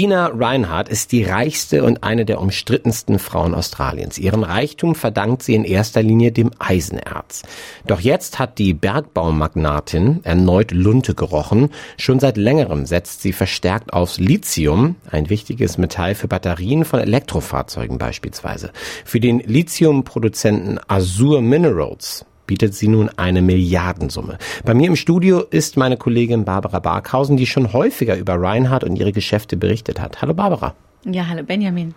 Gina Reinhardt ist die reichste und eine der umstrittensten Frauen Australiens. Ihren Reichtum verdankt sie in erster Linie dem Eisenerz. Doch jetzt hat die Bergbaumagnatin erneut Lunte gerochen. Schon seit längerem setzt sie verstärkt aufs Lithium, ein wichtiges Metall für Batterien von Elektrofahrzeugen beispielsweise. Für den Lithiumproduzenten Azure Minerals bietet sie nun eine Milliardensumme. Bei mir im Studio ist meine Kollegin Barbara Barkhausen, die schon häufiger über Reinhardt und ihre Geschäfte berichtet hat. Hallo Barbara. Ja, hallo Benjamin.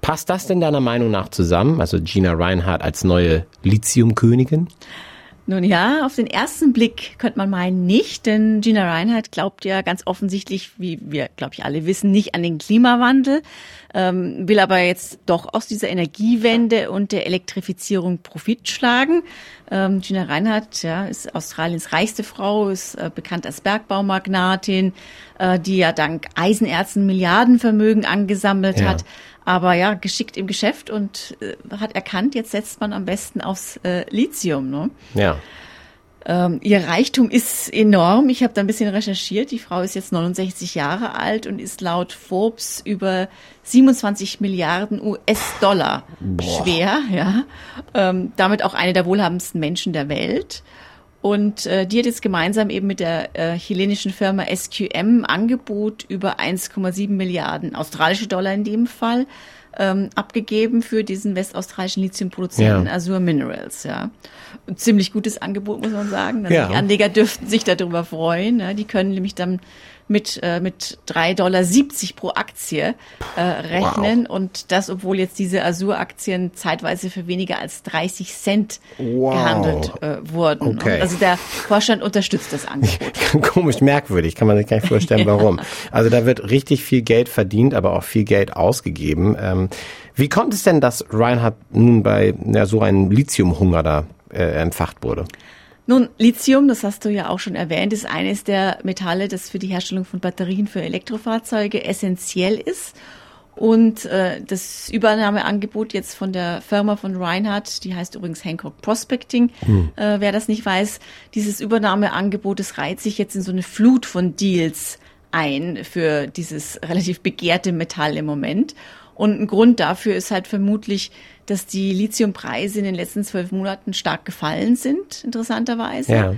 Passt das denn deiner Meinung nach zusammen? Also Gina Reinhardt als neue Lithiumkönigin? Nun ja, auf den ersten Blick könnte man meinen nicht, denn Gina Reinhardt glaubt ja ganz offensichtlich, wie wir, glaube ich, alle wissen, nicht an den Klimawandel, ähm, will aber jetzt doch aus dieser Energiewende und der Elektrifizierung Profit schlagen. Ähm, Gina Reinhardt ja, ist Australiens reichste Frau, ist äh, bekannt als Bergbaumagnatin, äh, die ja dank Eisenerzen Milliardenvermögen angesammelt ja. hat aber ja, geschickt im Geschäft und äh, hat erkannt, jetzt setzt man am besten aufs äh, Lithium. Ne? Ja. Ähm, ihr Reichtum ist enorm. Ich habe da ein bisschen recherchiert. Die Frau ist jetzt 69 Jahre alt und ist laut Forbes über 27 Milliarden US-Dollar schwer. Ja, ähm, damit auch eine der wohlhabendsten Menschen der Welt. Und äh, die hat jetzt gemeinsam eben mit der äh, chilenischen Firma SQM Angebot über 1,7 Milliarden australische Dollar in dem Fall ähm, abgegeben für diesen westaustralischen Lithiumproduzenten ja. Azure Minerals. Ja, Ein ziemlich gutes Angebot muss man sagen. Also ja. Die Anleger dürften sich darüber freuen. Ja. Die können nämlich dann mit, äh, mit 3,70 Dollar pro Aktie äh, rechnen. Wow. Und das, obwohl jetzt diese Azur-Aktien zeitweise für weniger als 30 Cent wow. gehandelt äh, wurden. Okay. also der Vorstand unterstützt das Angebot. Komisch, merkwürdig, kann man sich gar nicht vorstellen, warum. Also da wird richtig viel Geld verdient, aber auch viel Geld ausgegeben. Ähm, wie kommt es denn, dass Reinhardt nun bei ja, so einem Lithiumhunger da äh, entfacht wurde? Nun, Lithium, das hast du ja auch schon erwähnt, ist eines der Metalle, das für die Herstellung von Batterien für Elektrofahrzeuge essentiell ist. Und äh, das Übernahmeangebot jetzt von der Firma von Reinhardt, die heißt übrigens Hancock Prospecting, hm. äh, wer das nicht weiß, dieses Übernahmeangebot, das reiht sich jetzt in so eine Flut von Deals ein für dieses relativ begehrte Metall im Moment. Und ein Grund dafür ist halt vermutlich, dass die Lithiumpreise in den letzten zwölf Monaten stark gefallen sind, interessanterweise. Ja.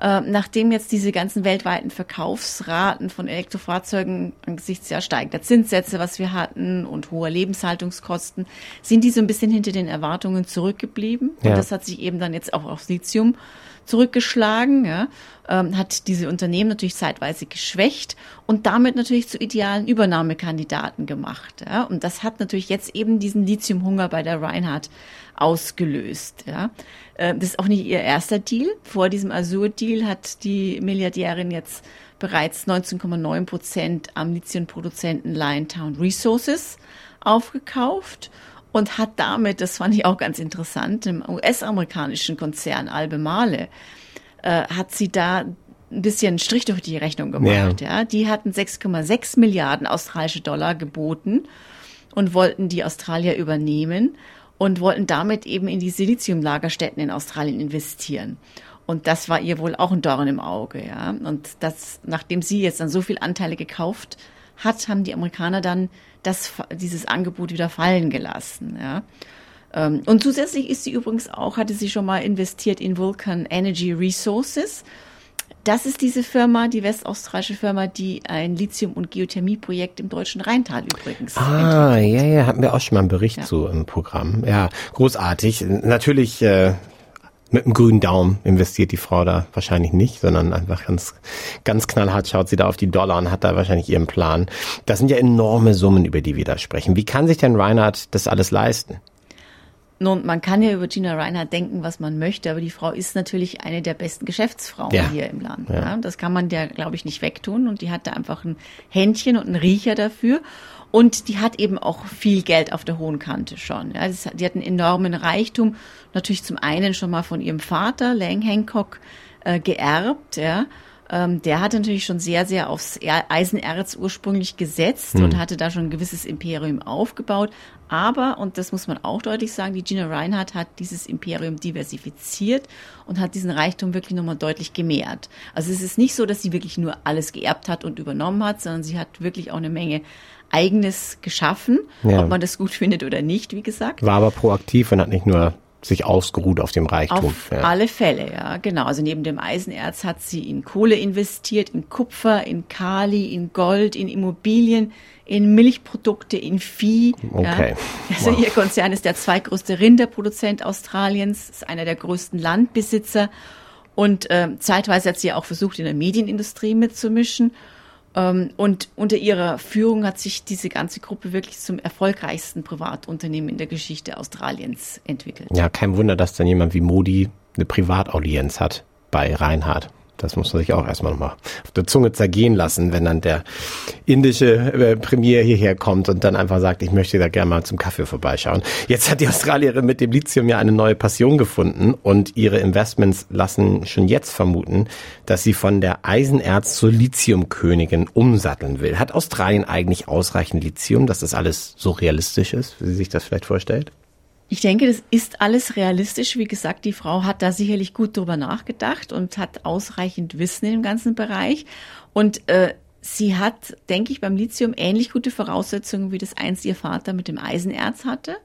Äh, nachdem jetzt diese ganzen weltweiten Verkaufsraten von Elektrofahrzeugen angesichts ja steigender Zinssätze, was wir hatten, und hoher Lebenshaltungskosten, sind die so ein bisschen hinter den Erwartungen zurückgeblieben. Ja. Und das hat sich eben dann jetzt auch aufs Lithium zurückgeschlagen, ja, ähm, hat diese Unternehmen natürlich zeitweise geschwächt und damit natürlich zu idealen Übernahmekandidaten gemacht. Ja. Und das hat natürlich jetzt eben diesen Lithiumhunger bei der Reinhardt ausgelöst. Ja. Äh, das ist auch nicht ihr erster Deal. Vor diesem Azur-Deal hat die Milliardärin jetzt bereits 19,9 Prozent am Lithiumproduzenten Liontown Resources aufgekauft und hat damit, das fand ich auch ganz interessant, im US-amerikanischen Konzern Albemarle, äh, hat sie da ein bisschen Strich durch die Rechnung gemacht. Ja. ja. Die hatten 6,6 Milliarden australische Dollar geboten und wollten die Australier übernehmen und wollten damit eben in die Siliziumlagerstätten in Australien investieren. Und das war ihr wohl auch ein Dorn im Auge, ja. Und das, nachdem sie jetzt dann so viel Anteile gekauft hat, haben die Amerikaner dann das, dieses Angebot wieder fallen gelassen. Ja. Ähm, und zusätzlich ist sie übrigens auch, hatte sie schon mal investiert in Vulcan Energy Resources. Das ist diese Firma, die westaustralische Firma, die ein Lithium- und Geothermieprojekt im deutschen Rheintal übrigens. Ah, entwickelt. ja, ja, hatten wir auch schon mal einen Bericht ja. zu im Programm. Ja, großartig. Natürlich äh, mit einem grünen Daumen investiert die Frau da wahrscheinlich nicht, sondern einfach ganz, ganz knallhart schaut sie da auf die Dollar und hat da wahrscheinlich ihren Plan. Das sind ja enorme Summen, über die wir da sprechen. Wie kann sich denn Reinhard das alles leisten? Nun, man kann ja über Gina Reinhardt denken, was man möchte, aber die Frau ist natürlich eine der besten Geschäftsfrauen ja. hier im Land. Ja. Ja. Das kann man ja, glaube ich, nicht wegtun. Und die hat da einfach ein Händchen und einen Riecher dafür. Und die hat eben auch viel Geld auf der hohen Kante schon. Ja, die hat einen enormen Reichtum, natürlich zum einen schon mal von ihrem Vater, Lang Hancock, äh, geerbt, ja. Ähm, der hatte natürlich schon sehr, sehr aufs Eisenerz ursprünglich gesetzt hm. und hatte da schon ein gewisses Imperium aufgebaut. Aber, und das muss man auch deutlich sagen, die Gina Reinhardt hat dieses Imperium diversifiziert und hat diesen Reichtum wirklich nochmal deutlich gemehrt. Also es ist nicht so, dass sie wirklich nur alles geerbt hat und übernommen hat, sondern sie hat wirklich auch eine Menge eigenes geschaffen, ja. ob man das gut findet oder nicht, wie gesagt. War aber proaktiv und hat nicht nur sich ausgeruht auf dem Reichtum. Auf ja. alle Fälle, ja, genau. Also neben dem Eisenerz hat sie in Kohle investiert, in Kupfer, in Kali, in Gold, in Immobilien, in Milchprodukte, in Vieh. Okay. Ja. Also wow. ihr Konzern ist der zweitgrößte Rinderproduzent Australiens, ist einer der größten Landbesitzer und äh, zeitweise hat sie auch versucht, in der Medienindustrie mitzumischen. Ähm, und unter ihrer Führung hat sich diese ganze Gruppe wirklich zum erfolgreichsten Privatunternehmen in der Geschichte Australiens entwickelt. Ja, kein Wunder, dass dann jemand wie Modi eine Privataudienz hat bei Reinhard. Das muss man sich auch erstmal nochmal auf der Zunge zergehen lassen, wenn dann der indische äh, Premier hierher kommt und dann einfach sagt, ich möchte da gerne mal zum Kaffee vorbeischauen. Jetzt hat die Australierin mit dem Lithium ja eine neue Passion gefunden und ihre Investments lassen schon jetzt vermuten, dass sie von der Eisenerz zur Lithiumkönigin umsatteln will. Hat Australien eigentlich ausreichend Lithium, dass das alles so realistisch ist, wie sie sich das vielleicht vorstellt? Ich denke, das ist alles realistisch. Wie gesagt, die Frau hat da sicherlich gut drüber nachgedacht und hat ausreichend Wissen im ganzen Bereich. Und äh, sie hat, denke ich, beim Lithium ähnlich gute Voraussetzungen, wie das einst ihr Vater mit dem Eisenerz hatte.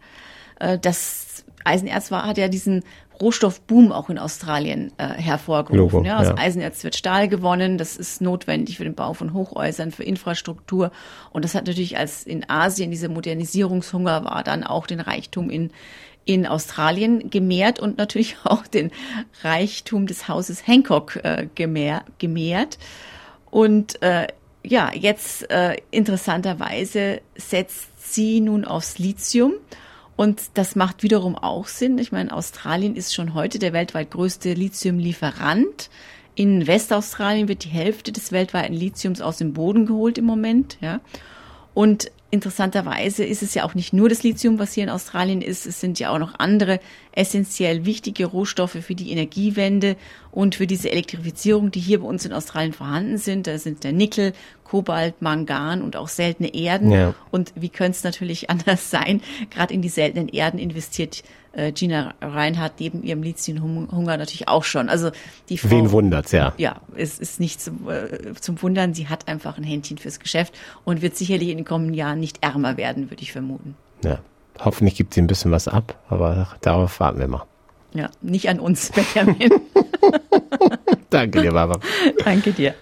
Äh, das Eisenerz war, hat ja diesen Rohstoffboom auch in Australien äh, hervorgerufen. Logo, ja, aus ja. Eisenerz wird Stahl gewonnen, das ist notwendig für den Bau von Hochhäusern, für Infrastruktur. Und das hat natürlich, als in Asien dieser Modernisierungshunger war, dann auch den Reichtum in, in Australien gemehrt und natürlich auch den Reichtum des Hauses Hancock äh, gemehr, gemehrt. Und äh, ja, jetzt äh, interessanterweise setzt sie nun aufs Lithium. Und das macht wiederum auch Sinn. Ich meine, Australien ist schon heute der weltweit größte Lithiumlieferant. In Westaustralien wird die Hälfte des weltweiten Lithiums aus dem Boden geholt im Moment, ja. Und interessanterweise ist es ja auch nicht nur das Lithium, was hier in Australien ist. Es sind ja auch noch andere essentiell wichtige Rohstoffe für die Energiewende und für diese Elektrifizierung, die hier bei uns in Australien vorhanden sind. Da sind der Nickel, Kobalt, Mangan und auch seltene Erden. Ja. Und wie könnte es natürlich anders sein? Gerade in die seltenen Erden investiert äh, Gina Reinhardt neben ihrem Lithiumhunger natürlich auch schon. Also die Frau, Wen wundert's, ja. Ja, es ist nicht zum, äh, zum Wundern. Sie hat einfach ein Händchen fürs Geschäft und wird sicherlich in den kommenden Jahren nicht ärmer werden, würde ich vermuten. Ja. Hoffentlich gibt sie ein bisschen was ab, aber darauf warten wir mal. Ja, nicht an uns, Benjamin. Danke dir, Barbara. Danke dir.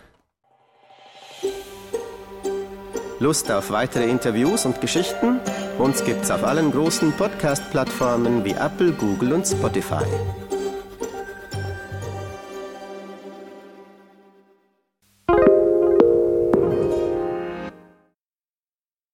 Lust auf weitere Interviews und Geschichten? Uns gibt's auf allen großen Podcast-Plattformen wie Apple, Google und Spotify.